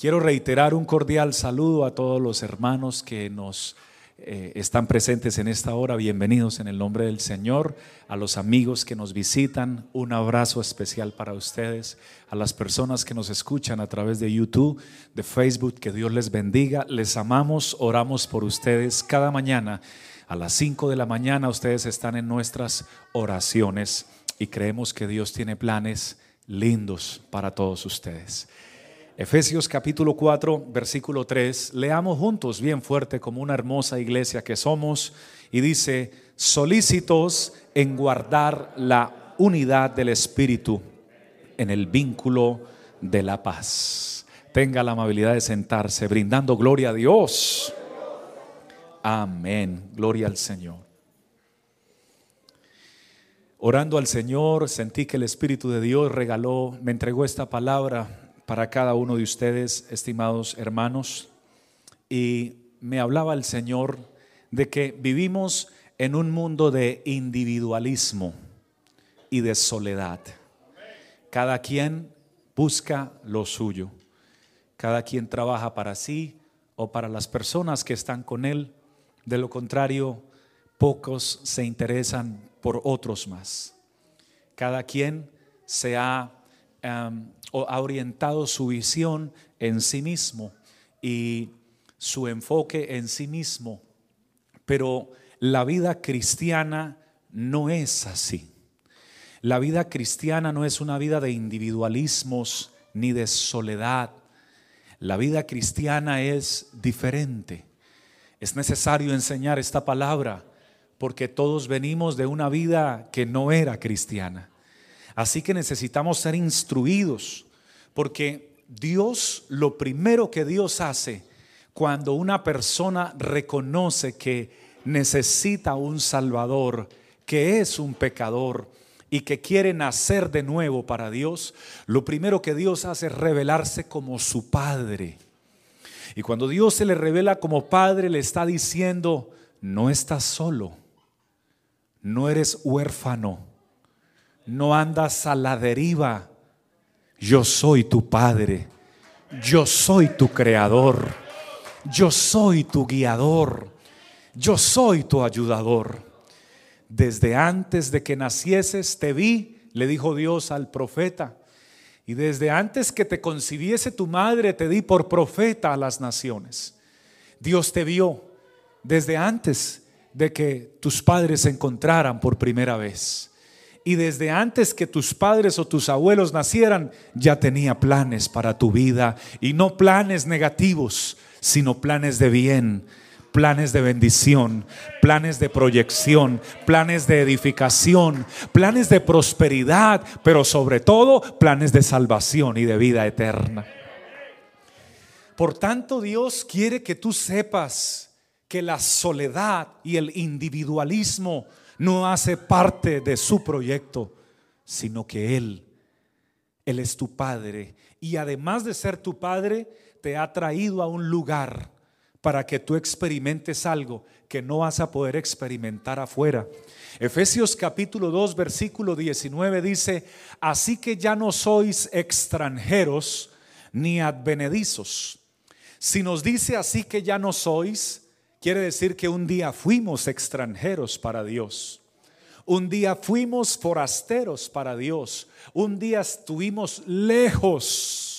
Quiero reiterar un cordial saludo a todos los hermanos que nos eh, están presentes en esta hora. Bienvenidos en el nombre del Señor. A los amigos que nos visitan, un abrazo especial para ustedes. A las personas que nos escuchan a través de YouTube, de Facebook, que Dios les bendiga. Les amamos, oramos por ustedes cada mañana. A las 5 de la mañana ustedes están en nuestras oraciones y creemos que Dios tiene planes lindos para todos ustedes. Efesios capítulo 4, versículo 3. Leamos juntos bien fuerte como una hermosa iglesia que somos. Y dice, solícitos en guardar la unidad del Espíritu en el vínculo de la paz. Tenga la amabilidad de sentarse, brindando gloria a Dios. Amén. Gloria al Señor. Orando al Señor, sentí que el Espíritu de Dios regaló, me entregó esta palabra para cada uno de ustedes, estimados hermanos. Y me hablaba el Señor de que vivimos en un mundo de individualismo y de soledad. Cada quien busca lo suyo. Cada quien trabaja para sí o para las personas que están con él. De lo contrario, pocos se interesan por otros más. Cada quien se ha ha orientado su visión en sí mismo y su enfoque en sí mismo. Pero la vida cristiana no es así. La vida cristiana no es una vida de individualismos ni de soledad. La vida cristiana es diferente. Es necesario enseñar esta palabra porque todos venimos de una vida que no era cristiana. Así que necesitamos ser instruidos, porque Dios, lo primero que Dios hace cuando una persona reconoce que necesita un Salvador, que es un pecador y que quiere nacer de nuevo para Dios, lo primero que Dios hace es revelarse como su Padre. Y cuando Dios se le revela como Padre, le está diciendo, no estás solo, no eres huérfano no andas a la deriva. Yo soy tu Padre. Yo soy tu creador. Yo soy tu guiador. Yo soy tu ayudador. Desde antes de que nacieses te vi, le dijo Dios al profeta. Y desde antes que te concibiese tu madre te di por profeta a las naciones. Dios te vio desde antes de que tus padres se encontraran por primera vez y desde antes que tus padres o tus abuelos nacieran, ya tenía planes para tu vida y no planes negativos, sino planes de bien, planes de bendición, planes de proyección, planes de edificación, planes de prosperidad, pero sobre todo planes de salvación y de vida eterna. Por tanto, Dios quiere que tú sepas que la soledad y el individualismo no hace parte de su proyecto, sino que Él, Él es tu Padre. Y además de ser tu Padre, te ha traído a un lugar para que tú experimentes algo que no vas a poder experimentar afuera. Efesios capítulo 2, versículo 19 dice, así que ya no sois extranjeros ni advenedizos. Si nos dice así que ya no sois, Quiere decir que un día fuimos extranjeros para Dios. Un día fuimos forasteros para Dios. Un día estuvimos lejos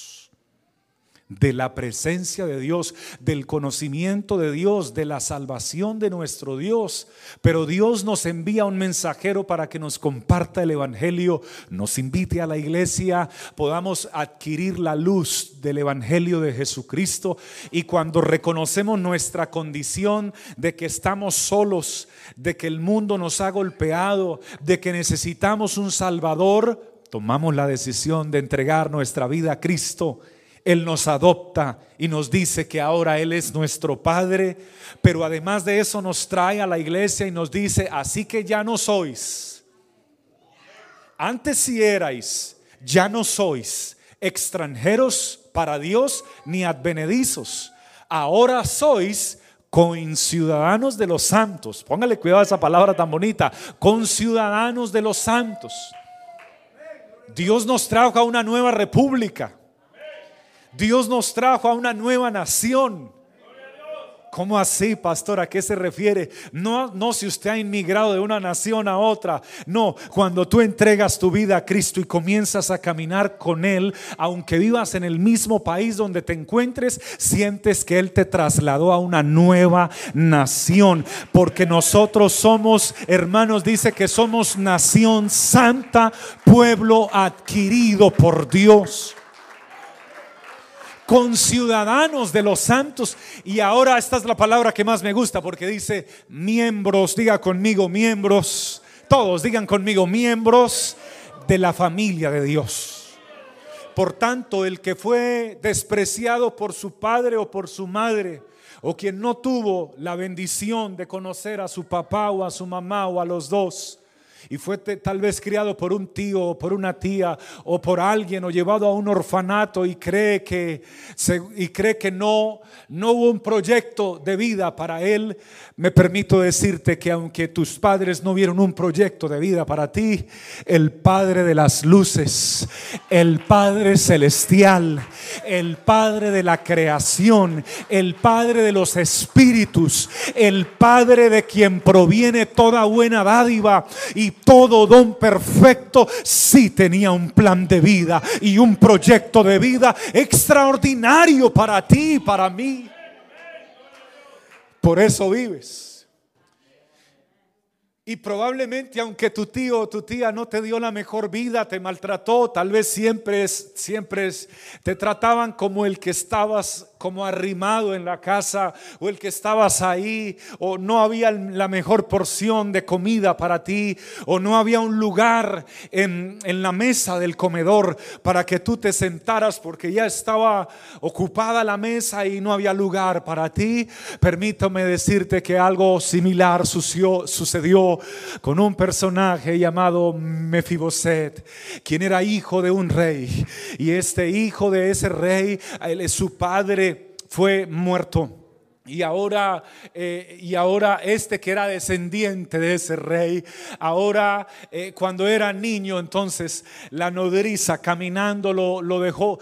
de la presencia de Dios, del conocimiento de Dios, de la salvación de nuestro Dios. Pero Dios nos envía un mensajero para que nos comparta el Evangelio, nos invite a la iglesia, podamos adquirir la luz del Evangelio de Jesucristo. Y cuando reconocemos nuestra condición de que estamos solos, de que el mundo nos ha golpeado, de que necesitamos un Salvador, tomamos la decisión de entregar nuestra vida a Cristo él nos adopta y nos dice que ahora Él es nuestro Padre, pero además de eso nos trae a la iglesia y nos dice, así que ya no sois, antes si erais, ya no sois extranjeros para Dios ni advenedizos, ahora sois conciudadanos de los santos. Póngale cuidado a esa palabra tan bonita, conciudadanos de los santos. Dios nos trajo a una nueva república Dios nos trajo a una nueva nación. ¿Cómo así, pastor? ¿A qué se refiere? No, no si usted ha inmigrado de una nación a otra. No, cuando tú entregas tu vida a Cristo y comienzas a caminar con Él, aunque vivas en el mismo país donde te encuentres, sientes que Él te trasladó a una nueva nación. Porque nosotros somos, hermanos, dice que somos nación santa, pueblo adquirido por Dios con ciudadanos de los santos. Y ahora esta es la palabra que más me gusta porque dice miembros, diga conmigo miembros, todos digan conmigo miembros de la familia de Dios. Por tanto, el que fue despreciado por su padre o por su madre, o quien no tuvo la bendición de conocer a su papá o a su mamá o a los dos, y fue tal vez criado por un tío o por una tía o por alguien o llevado a un orfanato y cree que, y cree que no, no hubo un proyecto de vida para él, me permito decirte que aunque tus padres no vieron un proyecto de vida para ti, el Padre de las luces, el Padre celestial, el Padre de la creación, el Padre de los espíritus, el Padre de quien proviene toda buena dádiva y todo don perfecto, sí tenía un plan de vida y un proyecto de vida extraordinario para ti y para mí. Por eso vives. Y probablemente aunque tu tío o tu tía no te dio la mejor vida, te maltrató, tal vez siempre, siempre te trataban como el que estabas como arrimado en la casa o el que estabas ahí o no había la mejor porción de comida para ti o no había un lugar en, en la mesa del comedor para que tú te sentaras porque ya estaba ocupada la mesa y no había lugar para ti. Permítame decirte que algo similar sucedió, con un personaje llamado Mefiboset, quien era hijo de un rey y este hijo de ese rey, su padre fue muerto. Y ahora, eh, y ahora este que era descendiente de ese rey, ahora eh, cuando era niño, entonces la nodriza caminando lo, dejó,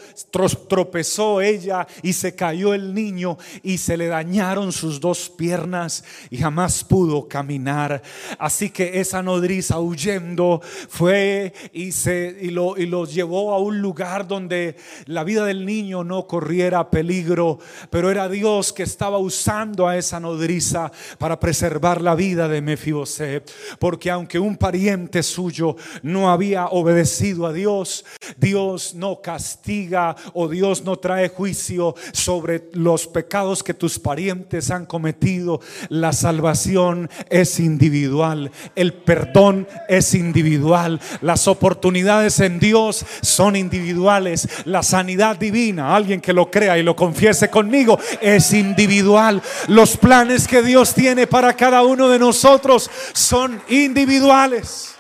tropezó ella y se cayó el niño y se le dañaron sus dos piernas y jamás pudo caminar. Así que esa nodriza huyendo fue y, se, y, lo, y lo llevó a un lugar donde la vida del niño no corriera peligro, pero era Dios que estaba usando a esa nodriza para preservar la vida de Mefiboset, porque aunque un pariente suyo no había obedecido a Dios, Dios no castiga o Dios no trae juicio sobre los pecados que tus parientes han cometido. La salvación es individual, el perdón es individual, las oportunidades en Dios son individuales, la sanidad divina, alguien que lo crea y lo confiese conmigo, es individual. Los planes que Dios tiene para cada uno de nosotros son individuales.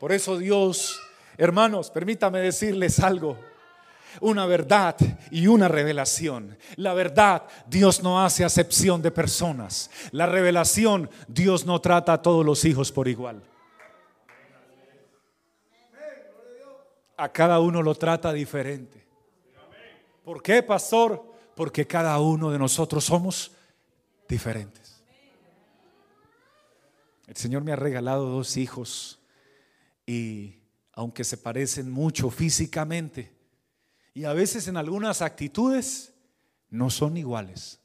Por eso Dios, hermanos, permítame decirles algo una verdad y una revelación. La verdad, Dios no hace acepción de personas. La revelación, Dios no trata a todos los hijos por igual. A cada uno lo trata diferente. ¿Por qué, pastor? Porque cada uno de nosotros somos diferentes. El Señor me ha regalado dos hijos y aunque se parecen mucho físicamente y a veces en algunas actitudes, no son iguales,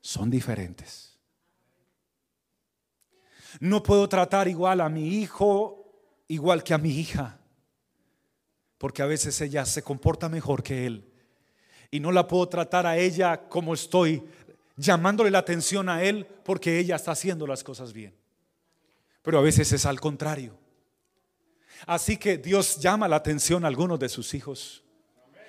son diferentes. No puedo tratar igual a mi hijo igual que a mi hija, porque a veces ella se comporta mejor que él y no la puedo tratar a ella como estoy llamándole la atención a él porque ella está haciendo las cosas bien. Pero a veces es al contrario. Así que Dios llama la atención a algunos de sus hijos,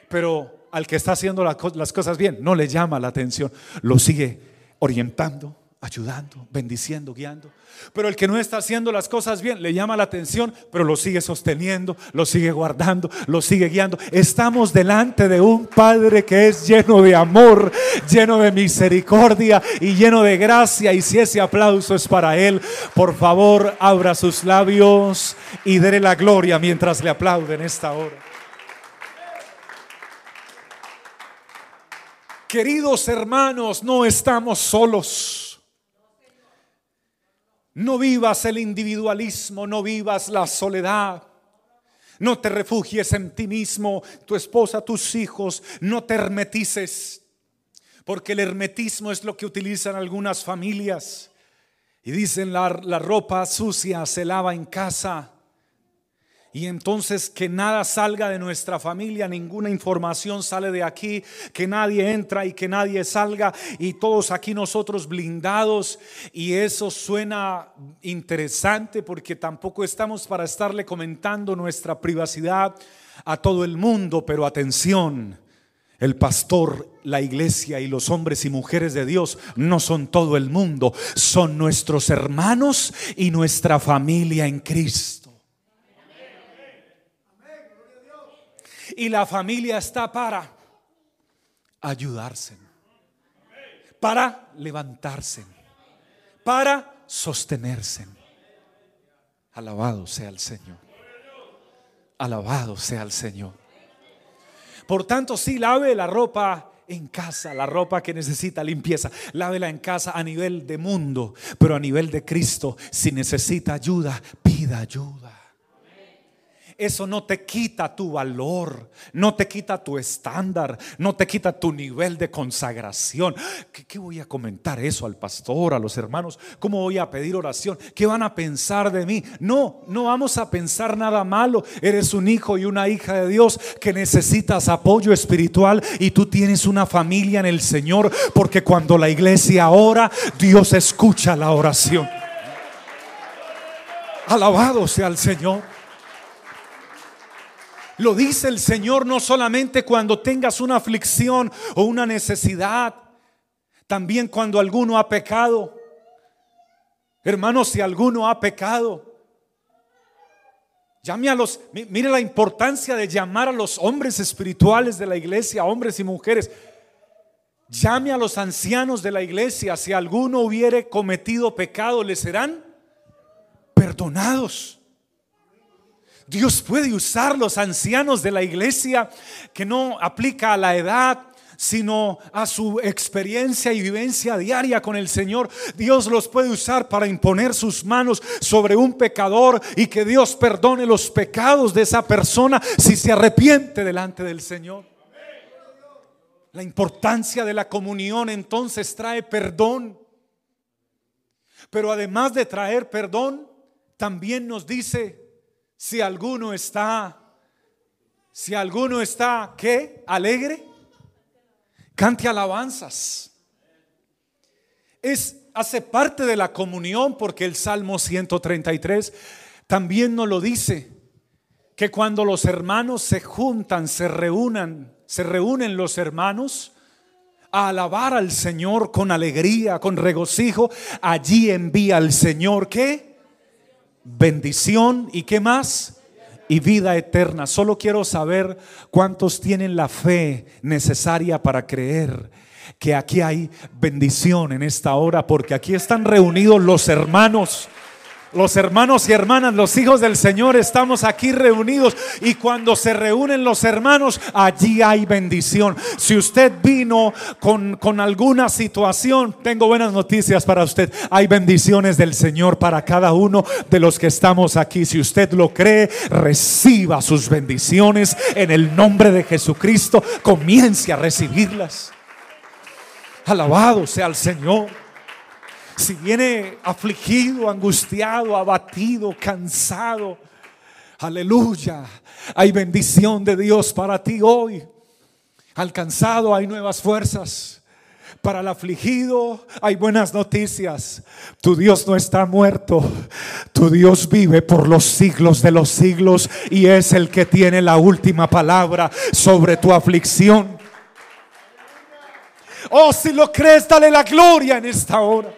pero al que está haciendo las cosas bien no le llama la atención, lo sigue orientando ayudando, bendiciendo, guiando. Pero el que no está haciendo las cosas bien le llama la atención, pero lo sigue sosteniendo, lo sigue guardando, lo sigue guiando. Estamos delante de un Padre que es lleno de amor, lleno de misericordia y lleno de gracia. Y si ese aplauso es para Él, por favor, abra sus labios y déle la gloria mientras le aplauden esta hora. Queridos hermanos, no estamos solos. No vivas el individualismo, no vivas la soledad. No te refugies en ti mismo, tu esposa, tus hijos, no te hermetices, porque el hermetismo es lo que utilizan algunas familias. Y dicen la, la ropa sucia se lava en casa. Y entonces que nada salga de nuestra familia, ninguna información sale de aquí, que nadie entra y que nadie salga y todos aquí nosotros blindados. Y eso suena interesante porque tampoco estamos para estarle comentando nuestra privacidad a todo el mundo, pero atención. El pastor, la iglesia y los hombres y mujeres de Dios no son todo el mundo, son nuestros hermanos y nuestra familia en Cristo. Y la familia está para ayudarse, para levantarse, para sostenerse. Alabado sea el Señor. Alabado sea el Señor. Por tanto, sí, lave la ropa en casa, la ropa que necesita limpieza, lávela en casa a nivel de mundo, pero a nivel de Cristo, si necesita ayuda, pida ayuda eso no te quita tu valor, no te quita tu estándar, no te quita tu nivel de consagración. ¿Qué, voy a comentar eso al pastor, a los hermanos? ¿Cómo voy a pedir oración? ¿Qué van a pensar de mí? No, no vamos a pensar nada malo. Eres un hijo y una hija de Dios que necesitas apoyo espiritual y tú tienes una familia en el Señor, porque cuando la iglesia ora, Dios escucha la oración. Alabado sea el Señor. Lo dice el Señor no solamente cuando tengas una aflicción o una necesidad, también cuando alguno ha pecado. Hermanos, si alguno ha pecado, llame a los, mire la importancia de llamar a los hombres espirituales de la iglesia, hombres y mujeres. Llame a los ancianos de la iglesia, si alguno hubiere cometido pecado, le serán perdonados. Dios puede usar los ancianos de la iglesia que no aplica a la edad, sino a su experiencia y vivencia diaria con el Señor. Dios los puede usar para imponer sus manos sobre un pecador y que Dios perdone los pecados de esa persona si se arrepiente delante del Señor. La importancia de la comunión entonces trae perdón. Pero además de traer perdón, también nos dice si alguno está, si alguno está, ¿qué? Alegre, cante alabanzas. Es, hace parte de la comunión porque el Salmo 133 también nos lo dice, que cuando los hermanos se juntan, se reúnan, se reúnen los hermanos, a alabar al Señor con alegría, con regocijo, allí envía al Señor ¿qué? Bendición y qué más? Y vida eterna. Solo quiero saber cuántos tienen la fe necesaria para creer que aquí hay bendición en esta hora, porque aquí están reunidos los hermanos los hermanos y hermanas, los hijos del Señor, estamos aquí reunidos y cuando se reúnen los hermanos, allí hay bendición. Si usted vino con, con alguna situación, tengo buenas noticias para usted. Hay bendiciones del Señor para cada uno de los que estamos aquí. Si usted lo cree, reciba sus bendiciones en el nombre de Jesucristo. Comience a recibirlas. Alabado sea el Señor si viene afligido, angustiado, abatido, cansado, aleluya, hay bendición de Dios para ti hoy. Alcanzado hay nuevas fuerzas. Para el afligido hay buenas noticias. Tu Dios no está muerto. Tu Dios vive por los siglos de los siglos y es el que tiene la última palabra sobre tu aflicción. Oh, si lo crees, dale la gloria en esta hora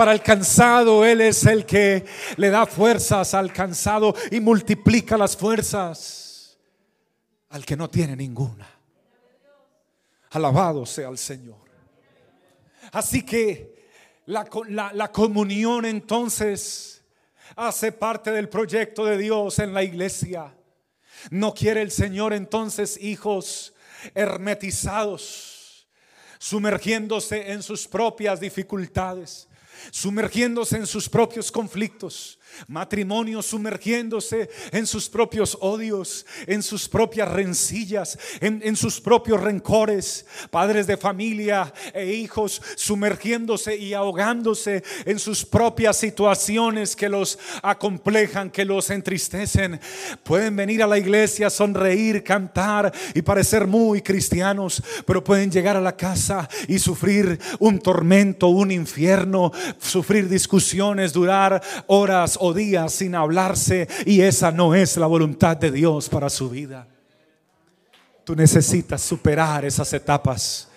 para el cansado. Él es el que le da fuerzas al cansado y multiplica las fuerzas al que no tiene ninguna. Alabado sea el Señor. Así que la, la comunión entonces hace parte del proyecto de Dios en la iglesia. No quiere el Señor entonces hijos hermetizados, sumergiéndose en sus propias dificultades, sumergiéndose en sus propios conflictos, matrimonios sumergiéndose en sus propios odios, en sus propias rencillas, en, sus propios rencores, padres de familia e hijos sumergiéndose y ahogándose en sus propias situaciones que los acomplejan, que los entristecen. Pueden venir a la iglesia, sonreír, cantar y parecer muy cristianos, pero pueden llegar a la casa y sufrir un tormento, un infierno, sufrir discusiones, durar horas o días sin hablarse y esa no es la voluntad de Dios para su vida. Tú necesitas superar esas etapas.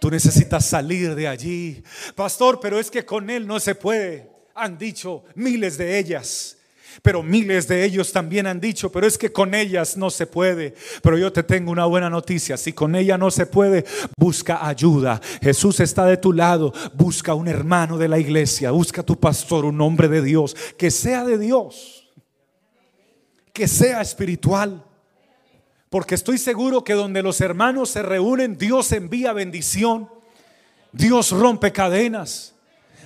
Tú necesitas salir de allí. Pastor, pero es que con Él no se puede. Han dicho miles de ellas. Pero miles de ellos también han dicho, pero es que con ellas no se puede. Pero yo te tengo una buena noticia. Si con ella no se puede, busca ayuda. Jesús está de tu lado. Busca un hermano de la iglesia. Busca tu pastor, un hombre de Dios. Que sea de Dios. Que sea espiritual. Porque estoy seguro que donde los hermanos se reúnen, Dios envía bendición. Dios rompe cadenas.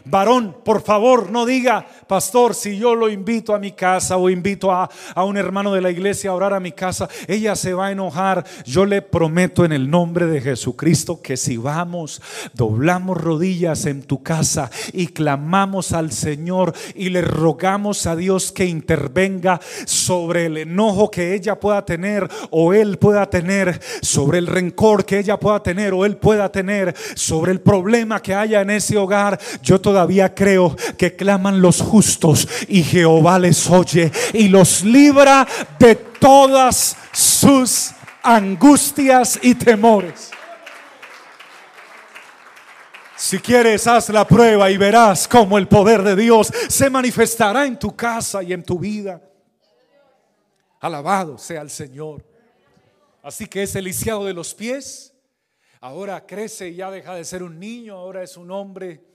Varón, por favor, no diga, pastor, si yo lo invito a mi casa o invito a, un hermano de la iglesia a orar a mi casa, ella se va a enojar. Yo le prometo en el nombre de Jesucristo que si vamos, doblamos rodillas en tu casa y clamamos al Señor y le rogamos a Dios que intervenga sobre el enojo que ella pueda tener o él pueda tener, sobre el rencor que ella pueda tener o él pueda tener, sobre el problema que haya en ese hogar, yo todavía creo que claman los justos y Jehová les oye y los libra de todas sus angustias y temores. Si quieres, haz la prueba y verás cómo el poder de Dios se manifestará en tu casa y en tu vida. Alabado sea el Señor. Así que ese lisiado de los pies ahora crece y ya deja de ser un niño, ahora es un hombre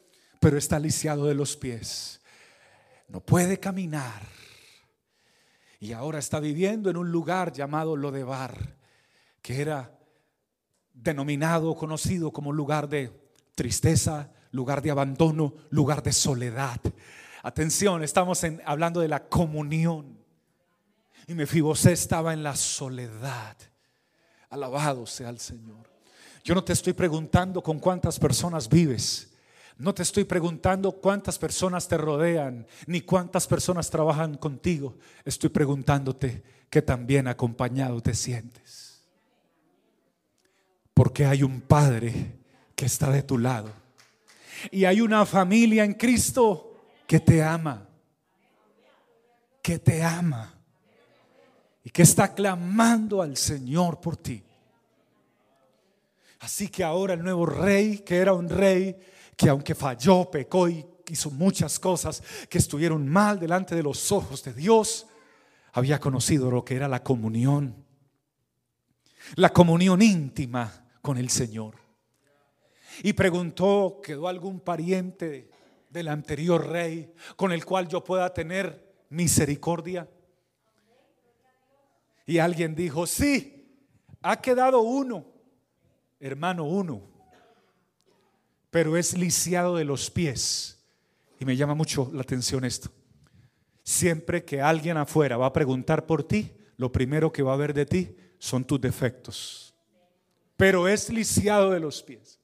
pero está lisiado de los pies. No puede caminar. Y ahora está viviendo en un lugar llamado Lodebar, que era denominado, conocido como lugar de tristeza, lugar de abandono, lugar de soledad. Atención, estamos hablando de la comunión. Y Mefibosé estaba en la soledad. Alabado sea el Señor. Yo no te estoy preguntando con cuántas personas vives. No te estoy preguntando cuántas personas te rodean, ni cuántas personas trabajan contigo. Estoy preguntándote qué tan bien acompañado te sientes. Porque hay un Padre que está de tu lado. Y hay una familia en Cristo que te ama. Que te ama. Y que está clamando al Señor por ti. Así que ahora el nuevo rey, que era un rey que aunque falló, pecó y hizo muchas cosas que estuvieron mal delante de los ojos de Dios, había conocido lo que era la comunión, la comunión íntima con el Señor. Y preguntó, ¿quedó algún pariente del anterior rey con el cual yo pueda tener misericordia? Y alguien dijo, sí, ha quedado uno, hermano uno, pero es lisiado de los pies. Y me llama mucho la atención esto. Siempre que alguien afuera va a preguntar por ti, lo primero que va a ver de ti son tus defectos. Pero es lisiado de los pies.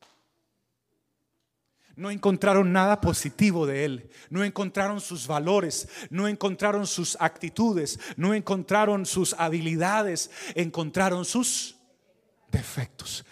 No encontraron nada positivo de él, no encontraron sus valores, no encontraron sus actitudes, no encontraron sus habilidades, encontraron sus defectos.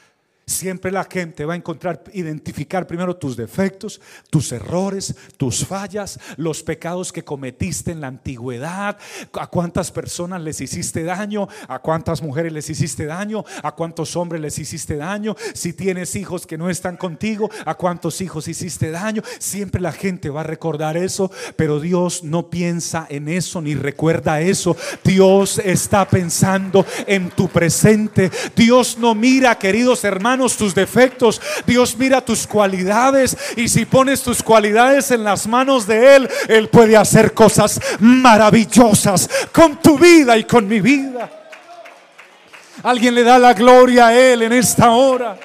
Siempre la gente va a encontrar, identificar primero tus defectos, tus errores, tus fallas, los pecados que cometiste en la antigüedad, a cuántas personas les hiciste daño, a cuántas mujeres les hiciste daño, a cuántos hombres les hiciste daño, si tienes hijos que no están contigo, a cuántos hijos hiciste daño. Siempre la gente va a recordar eso, pero Dios no piensa en eso ni recuerda eso. Dios está pensando en tu presente. Dios no mira, queridos tus defectos. Dios mira tus cualidades y si pones tus cualidades en las manos de Él, Él puede hacer cosas maravillosas con tu vida y con mi vida. Alguien le da la gloria a Él en esta hora.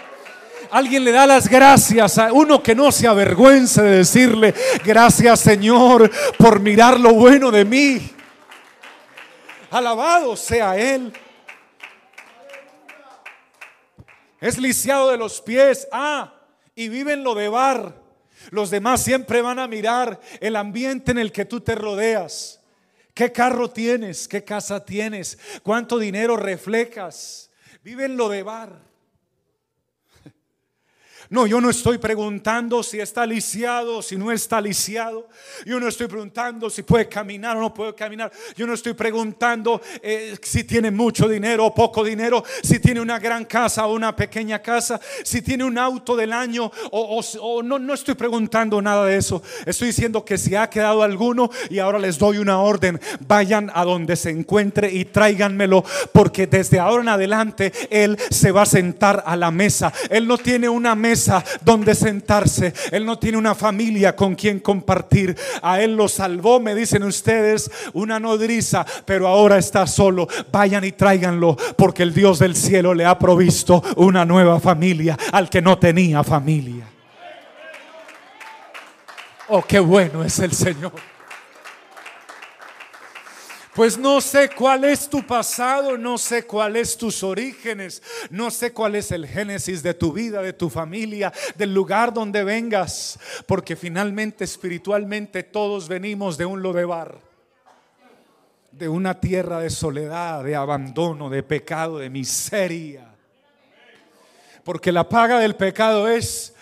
Alguien le da las gracias a uno que no se avergüence de decirle, gracias Señor por mirar lo bueno de mí. Alabado sea Él. Es lisiado de los pies. Ah, y vive en lo de bar. Los demás siempre van a mirar el ambiente en el que tú te rodeas. ¿Qué carro tienes? ¿Qué casa tienes? ¿Cuánto dinero reflejas? Vive en lo de bar. No, yo no estoy preguntando si está lisiado, si no está lisiado. Yo no estoy preguntando si puede caminar o no puede caminar. Yo no estoy preguntando eh, si tiene mucho dinero o poco dinero, si tiene una gran casa o una pequeña casa, si tiene un auto del año o, o no, no estoy preguntando nada de eso. Estoy diciendo que si ha quedado alguno y ahora les doy una orden, vayan a donde se encuentre y tráiganmelo porque desde ahora en adelante Él se va a sentar a la mesa. Él no tiene una mesa donde sentarse. Él no tiene una familia con quien compartir. A Él lo salvó, me dicen ustedes, una nodriza, pero ahora está solo. Vayan y tráiganlo, porque el Dios del cielo le ha provisto una nueva familia al que no tenía familia. Oh, qué bueno es el Señor. Pues no sé cuál es tu pasado, no sé cuál es tus orígenes, no sé cuál es el génesis de tu vida, de tu familia, del lugar donde vengas, porque finalmente espiritualmente todos venimos de un lodebar, de una tierra de soledad, de abandono, de pecado, de miseria. Porque la paga del pecado es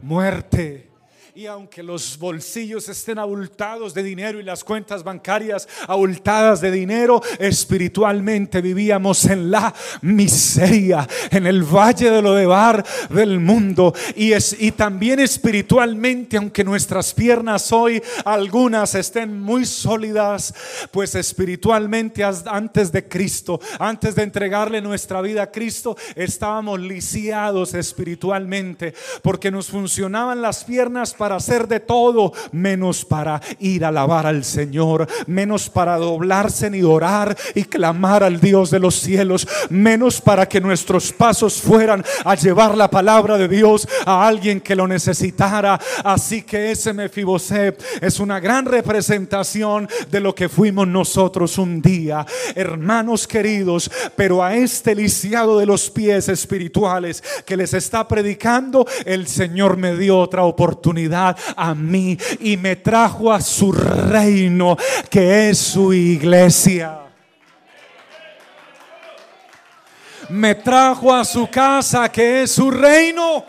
muerte. Y aunque los bolsillos estén abultados de dinero y las cuentas bancarias abultadas de dinero, espiritualmente vivíamos en la miseria, en el valle de lo de bar del mundo. Y, es, y también espiritualmente, aunque nuestras piernas hoy algunas estén muy sólidas, pues espiritualmente antes de Cristo, antes de entregarle nuestra vida a Cristo, estábamos lisiados espiritualmente, porque nos funcionaban las piernas para hacer de todo, menos para ir a alabar al Señor, menos para doblarse ni orar y clamar al Dios de los cielos, menos para que nuestros pasos fueran a llevar la palabra de Dios a alguien que lo necesitara. Así que ese Mefibosé es una gran representación de lo que fuimos nosotros un día, hermanos queridos, pero a este lisiado de los pies espirituales que les está predicando, el Señor me dio otra oportunidad a mí y me trajo a su reino, que es su iglesia. Me trajo a su casa, que es su reino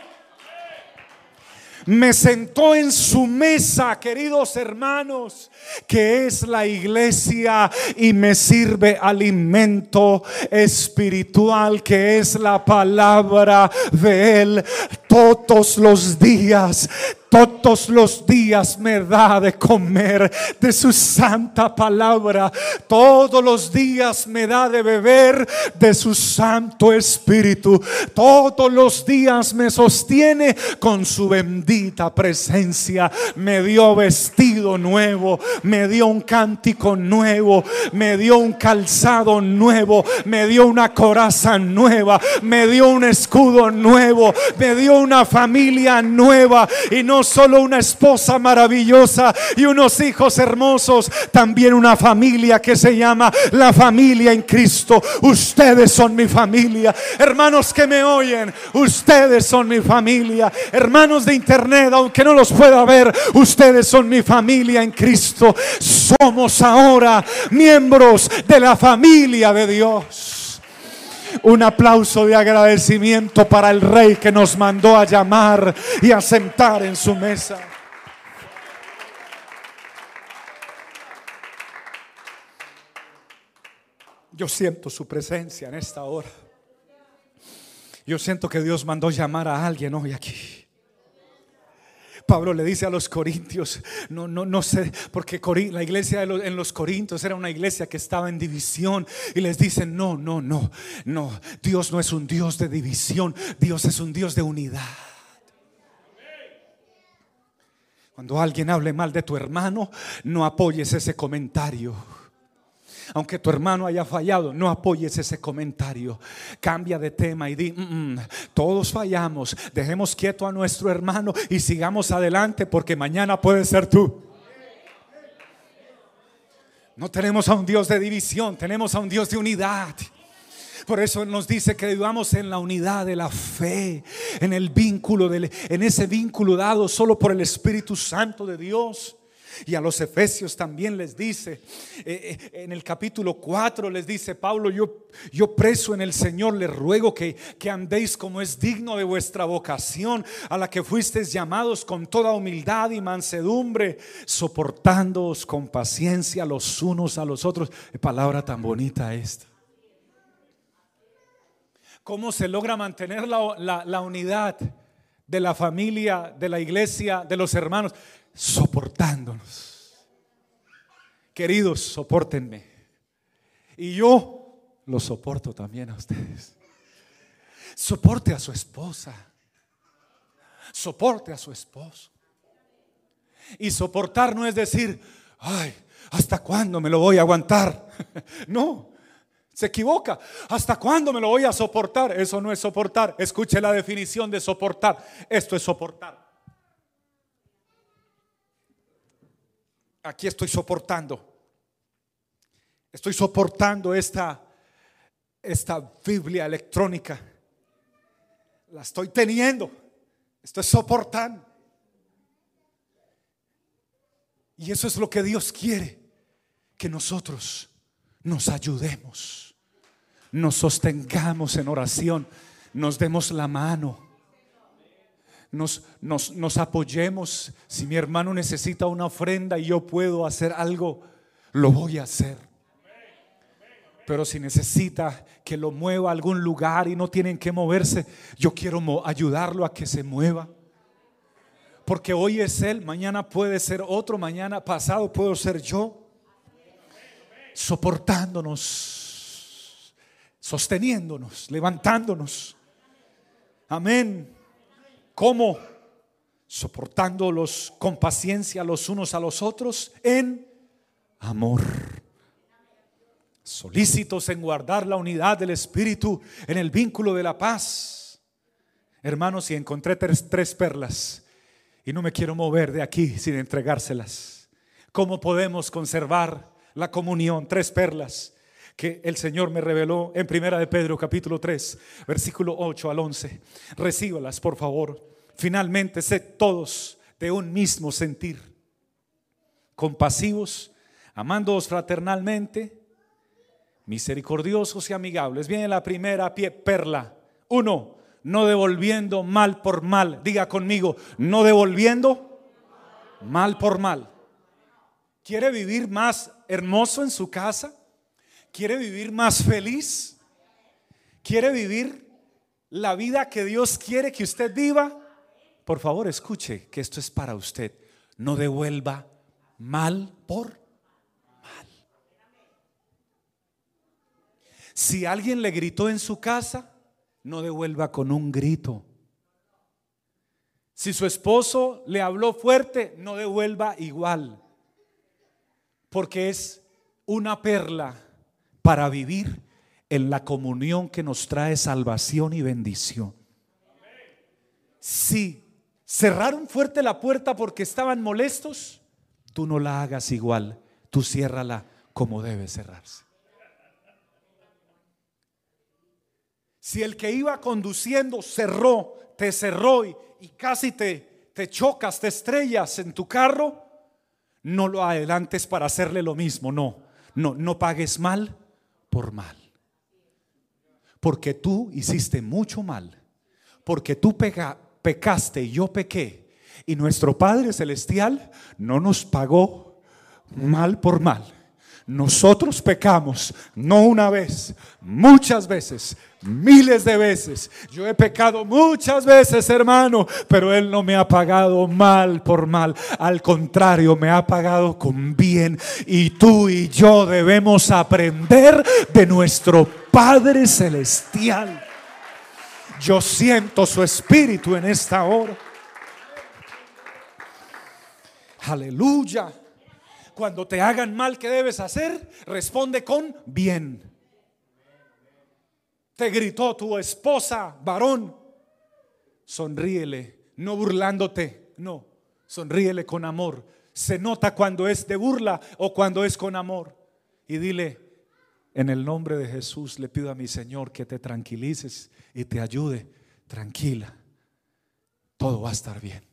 me sentó en su mesa, queridos hermanos, que es la iglesia, y me sirve alimento espiritual, que es la palabra de Él todos los días. Todos los días me da de comer de su santa palabra. Todos los días me da de beber de su santo espíritu. Todos los días me sostiene con su bendita presencia. Me dio vestido nuevo, me dio un cántico nuevo, me dio un calzado nuevo, me dio una coraza nueva, me dio un escudo nuevo, me dio una familia nueva y no solo una esposa maravillosa y unos hijos hermosos, también una familia que se llama la familia en Cristo. Ustedes son mi familia. Hermanos que me oyen, ustedes son mi familia. Hermanos de internet, aunque no los pueda ver, ustedes son mi familia en Cristo. Somos ahora miembros de la familia de Dios. Un aplauso de agradecimiento para el rey que nos mandó a llamar y a sentar en su mesa. Yo siento su presencia en esta hora. Yo siento que Dios mandó llamar a alguien hoy aquí. Pablo le dice a los corintios, no, no, no sé, porque la iglesia en los corintios era una iglesia que estaba en división y les dice, no, no, no, no, Dios no es un Dios de división, Dios es un Dios de unidad. Cuando alguien hable mal de tu hermano, no apoyes ese comentario. Aunque tu hermano haya fallado, no apoyes ese comentario. Cambia de tema y di, "Mm, mm, todos fallamos. Dejemos quieto a nuestro hermano y sigamos adelante porque mañana puede ser tú. No tenemos a un Dios de división, tenemos a un Dios de unidad. Por eso nos dice que vivamos en la unidad de la fe, en el vínculo, del- en ese vínculo dado solo por el Espíritu Santo de Dios. Y a los efesios también les dice, eh, eh, en el capítulo 4 les dice Pablo, yo, yo preso en el Señor, les ruego que, que andéis como es digno de vuestra vocación, a la que fuisteis llamados con toda humildad y mansedumbre, soportándoos con paciencia los unos a los otros. Palabra tan bonita esta. ¿Cómo se logra mantener la- la unidad de la familia, de la iglesia, de los hermanos? Soportándonos. Queridos, soportenme. Y yo los soporto también a ustedes. Soporte a su esposa. Soporte a su esposo. Y soportar no es decir, ay, ¿hasta cuándo me lo voy a aguantar? No, se equivoca. ¿Hasta cuándo me lo voy a soportar? Eso no es soportar. Escuche la definición de soportar. Esto es soportar. Aquí estoy soportando. Estoy soportando esta, esta Biblia electrónica. La estoy teniendo. Estoy soportando. Y eso es lo que Dios quiere. Que nosotros nos ayudemos, nos sostengamos en oración, nos demos la mano, nos, nos, nos apoyemos. Si mi hermano necesita una ofrenda y yo puedo hacer algo, lo voy a hacer. Pero si necesita que lo mueva a algún lugar y no tienen que moverse, yo quiero ayudarlo a que se mueva. Porque hoy es Él, mañana puede ser otro, mañana pasado puedo ser yo soportándonos, sosteniéndonos, levantándonos. Amén. ¿Cómo? Soportándolos con paciencia los unos a los otros en amor. Solícitos en guardar la unidad del Espíritu en el vínculo de la paz. Hermanos, y encontré tres, tres perlas y no me quiero mover de aquí sin entregárselas. ¿Cómo podemos conservar la comunión? Tres perlas que el Señor me reveló en Primera de Pedro capítulo 3, versículo 8 al 11. Recíbalas, por favor. Finalmente, sed todos de un mismo sentir, compasivos, amándoos fraternalmente, misericordiosos y amigables. Viene la primera pie, perla. Uno, no devolviendo mal por mal. Diga conmigo, no devolviendo mal por mal. ¿Quiere vivir más hermoso en su casa? ¿Quiere vivir más feliz? ¿Quiere vivir la vida que Dios quiere que usted viva? Por favor, escuche que esto es para usted. No devuelva mal por mal. Si alguien le gritó en su casa, no devuelva con un grito. Si su esposo le habló fuerte, no devuelva igual. Porque es una perla para vivir en la comunión que nos trae salvación y bendición. Si cerraron fuerte la puerta porque estaban molestos, tú no la hagas igual, tú ciérrala como debe cerrarse. Si el que iba conduciendo cerró, te cerró y, y casi te, te chocas, te estrellas en tu carro, no lo adelantes para hacerle lo mismo, no, no, no pagues mal por mal. Porque tú hiciste mucho mal, porque tú pecaste y yo pequé, y nuestro Padre Celestial no nos pagó mal por mal. Nosotros pecamos, no una vez, muchas veces, miles de veces. Yo he pecado muchas veces, hermano, pero Él no me ha pagado mal por mal. Al contrario, me ha pagado con bien. Y tú y yo debemos aprender de nuestro Padre Celestial. Yo siento su espíritu en esta hora. Aleluya. Cuando te hagan mal, ¿qué debes hacer? Responde con bien. Te gritó tu esposa, varón. Sonríele, no burlándote, no. Sonríele con amor. Se nota cuando es de burla o cuando es con amor. Y dile, en el nombre de Jesús le pido a mi Señor que te tranquilices y te ayude. Tranquila, todo va a estar bien.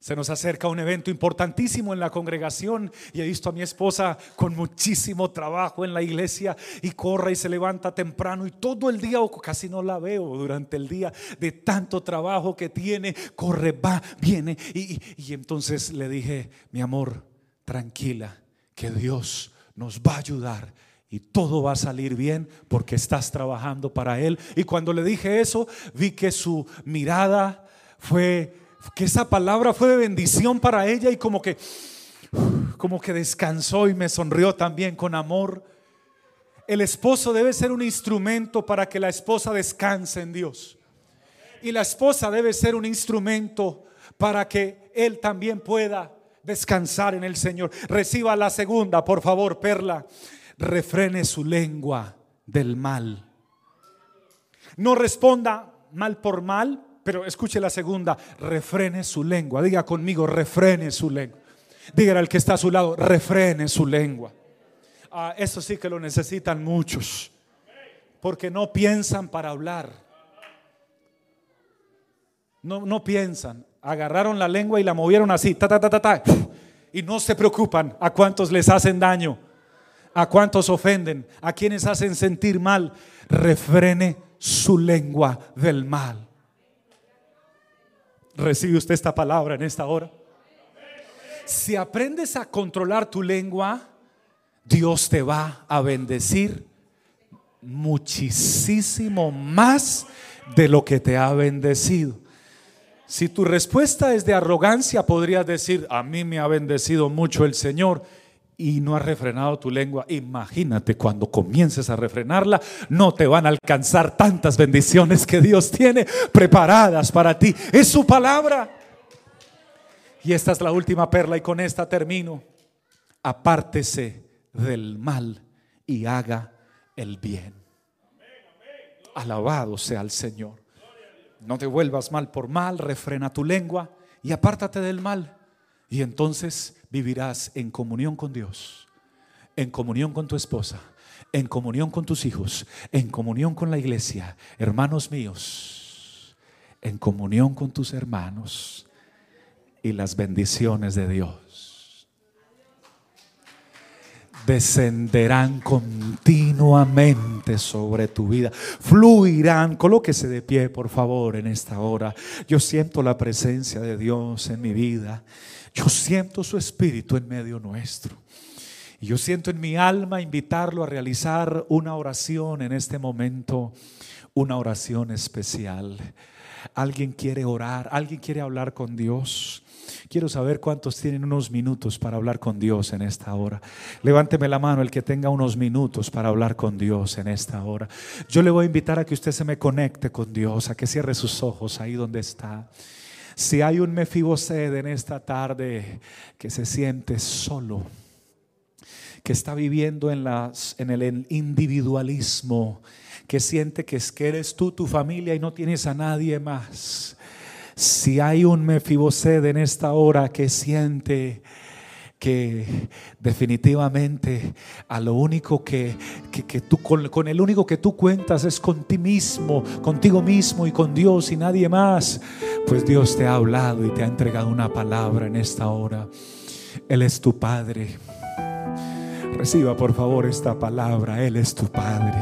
Se nos acerca un evento importantísimo en la congregación y he visto a mi esposa con muchísimo trabajo en la iglesia y corre y se levanta temprano y todo el día o casi no la veo durante el día de tanto trabajo que tiene, corre, va, viene y, y entonces le dije, mi amor, tranquila, que Dios nos va a ayudar y todo va a salir bien porque estás trabajando para Él. Y cuando le dije eso, vi que su mirada fue, que esa palabra fue de bendición para ella y como que, como que descansó y me sonrió también con amor. El esposo debe ser un instrumento para que la esposa descanse en Dios. Y la esposa debe ser un instrumento para que él también pueda descansar en el Señor. Reciba la segunda, por favor, Perla refrene su lengua del mal. No responda mal por mal, pero escuche la segunda, refrene su lengua. Diga conmigo, refrene su lengua. Dígale al que está a su lado, refrene su lengua. Ah, eso sí que lo necesitan muchos, porque no piensan para hablar. No, no piensan. Agarraron la lengua y la movieron así, ta, ta, ta, ta, ta, y no se preocupan a cuántos les hacen daño a cuántos ofenden, a quienes hacen sentir mal, refrene su lengua del mal. ¿Recibe usted esta palabra en esta hora? Si aprendes a controlar tu lengua, Dios te va a bendecir muchísimo más de lo que te ha bendecido. Si tu respuesta es de arrogancia, podrías decir, a mí me ha bendecido mucho el Señor y no has refrenado tu lengua, imagínate cuando comiences a refrenarla, no te van a alcanzar tantas bendiciones que Dios tiene preparadas para ti. Es su palabra. Y esta es la última perla y con esta termino. Apártese del mal y haga el bien. Alabado sea el Señor. No te vuelvas mal por mal, refrena tu lengua y apártate del mal. Y entonces vivirás en comunión con Dios, en comunión con tu esposa, en comunión con tus hijos, en comunión con la iglesia, hermanos míos, en comunión con tus hermanos y las bendiciones de Dios descenderán continuamente sobre tu vida, fluirán. Colóquese de pie, por favor, en esta hora. Yo siento la presencia de Dios en mi vida. Yo siento su espíritu en medio nuestro. Y yo siento en mi alma invitarlo a realizar una oración en este momento, una oración especial. Alguien quiere orar, alguien quiere hablar con Dios. Quiero saber cuántos tienen unos minutos para hablar con Dios en esta hora. Levánteme la mano el que tenga unos minutos para hablar con Dios en esta hora. Yo le voy a invitar a que usted se me conecte con Dios, a que cierre sus ojos ahí donde está. Si hay un Mefibosed en esta tarde que se siente solo, que está viviendo en, las, en el individualismo, que siente que es que eres tú, tu familia y no tienes a nadie más. Si hay un Mefibosed en esta hora que siente que definitivamente a lo único que, tú, con, el único que tú cuentas es con ti mismo, contigo mismo y con Dios y nadie más, pues Dios te ha hablado y te ha entregado una palabra en esta hora. Él es tu Padre. Reciba por favor esta palabra. Él es tu Padre.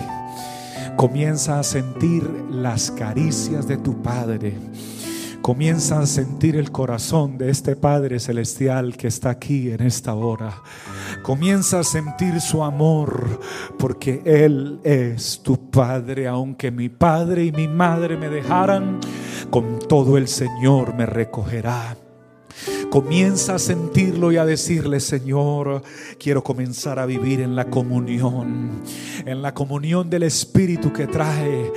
Comienza a sentir las caricias de tu Padre Comienza a sentir el corazón de este Padre Celestial que está aquí en esta hora. Comienza a sentir su amor porque Él es tu Padre. Aunque mi Padre y mi Madre me dejaran, con todo el Señor me recogerá Comienza a sentirlo y a decirle, Señor, quiero comenzar a vivir en la comunión, en la comunión del Espíritu que trae,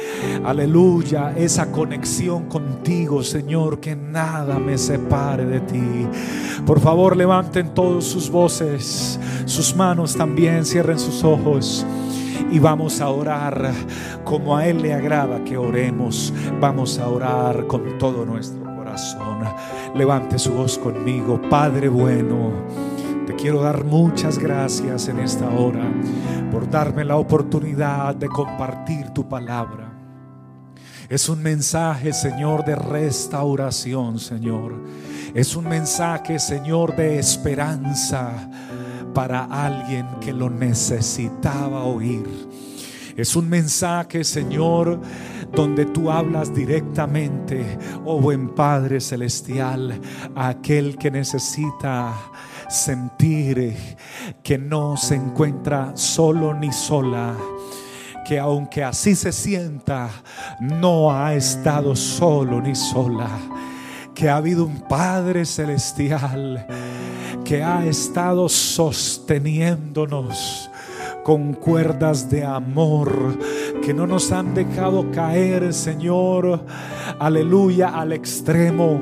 aleluya, esa conexión contigo, Señor, que nada me separe de ti. Por favor, levanten todos sus voces, sus manos también, cierren sus ojos y vamos a orar como a Él le agrada que oremos. Vamos a orar con todo nuestro corazón. Levante su voz conmigo, Padre bueno. Te quiero dar muchas gracias en esta hora por darme la oportunidad de compartir tu palabra. Es un mensaje, Señor, de restauración, Señor. Es un mensaje, Señor, de esperanza para alguien que lo necesitaba oír. Es un mensaje, Señor, donde tú hablas directamente, oh buen Padre Celestial, a aquel que necesita sentir que no se encuentra solo ni sola que aunque así se sienta, no ha estado solo ni sola, que ha habido un Padre Celestial que ha estado sosteniéndonos con cuerdas de amor que no nos han dejado caer, Señor, aleluya, al extremo.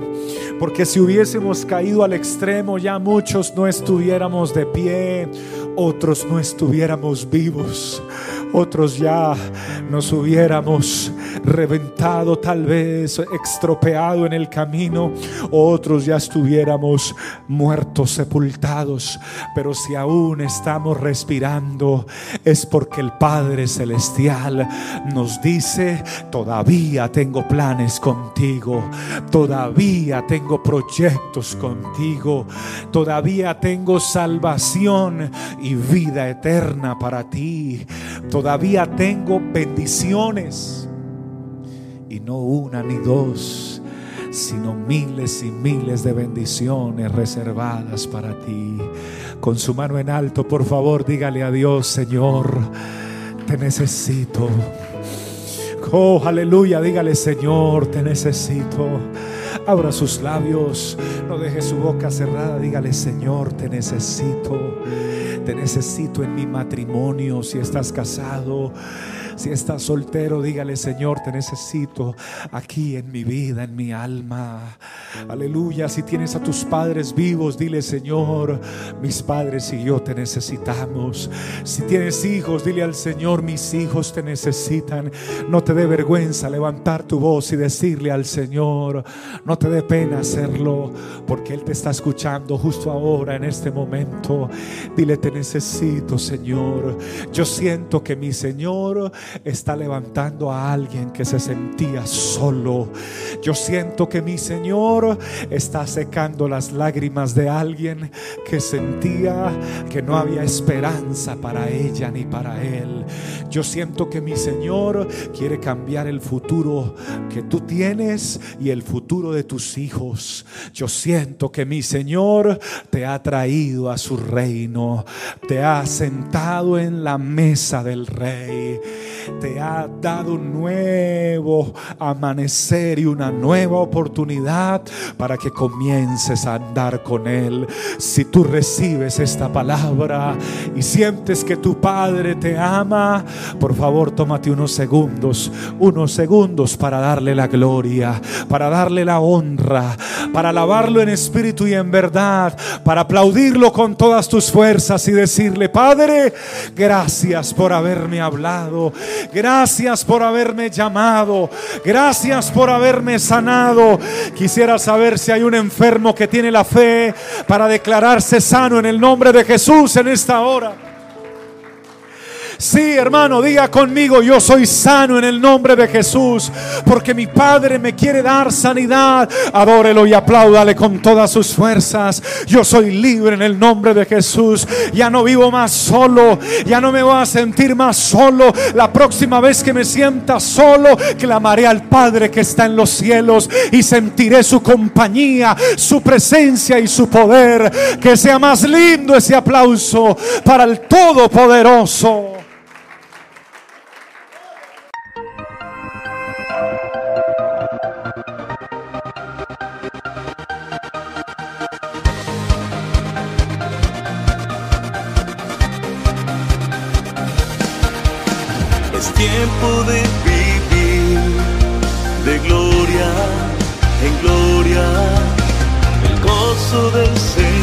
Porque si hubiésemos caído al extremo, ya muchos no estuviéramos de pie, otros no estuviéramos vivos otros ya nos hubiéramos reventado, tal vez estropeado en el camino, otros ya estuviéramos muertos, sepultados. Pero si aún estamos respirando, es porque el Padre Celestial nos dice, todavía tengo planes contigo, todavía tengo proyectos contigo, todavía tengo salvación y vida eterna para ti. Tengo bendiciones. Y no una ni dos, sino miles y miles de bendiciones reservadas para ti. Con su mano en alto, por favor, dígale a Dios, Señor, te necesito. Oh, aleluya, dígale, Señor, te necesito. Abra sus labios, no deje su boca cerrada, dígale, Señor, te necesito. Te necesito en mi matrimonio si estás casado. Si estás soltero, dígale, Señor, te necesito aquí en mi vida, en mi alma. Aleluya. Si tienes a tus padres vivos, dile, Señor, mis padres y yo te necesitamos. Si tienes hijos, dile al Señor, mis hijos te necesitan. No te dé vergüenza levantar tu voz y decirle al Señor, no te dé pena hacerlo, porque Él te está escuchando justo ahora, en este momento. Dile, te necesito, Señor. Yo siento que mi Señor está levantando a alguien que se sentía solo. Yo siento que mi Señor está secando las lágrimas de alguien que sentía que no había esperanza para ella ni para él. Yo siento que mi Señor quiere cambiar el futuro que tú tienes y el futuro de tus hijos. Yo siento que mi Señor te ha traído a su reino, te ha sentado en la mesa del rey te ha dado un nuevo amanecer y una nueva oportunidad para que comiences a andar con Él. Si tú recibes esta palabra y sientes que tu Padre te ama, por favor tómate unos segundos, unos segundos para darle la gloria, para darle la honra, para alabarlo en espíritu y en verdad, para aplaudirlo con todas tus fuerzas y decirle, Padre, gracias por haberme hablado, Gracias por haberme llamado. Gracias por haberme sanado. Quisiera saber si hay un enfermo que tiene la fe para declararse sano en el nombre de Jesús en esta hora. Sí, hermano, diga conmigo, yo soy sano en el nombre de Jesús, porque mi Padre me quiere dar sanidad. Adórelo y apláudale con todas sus fuerzas. Yo soy libre en el nombre de Jesús. Ya no vivo más solo, ya no me voy a sentir más solo. La próxima vez que me sienta solo, clamaré al Padre que está en los cielos y sentiré su compañía, su presencia y su poder. Que sea más lindo ese aplauso para el Todopoderoso. Gloria. El gozo del Señor me sostendrá.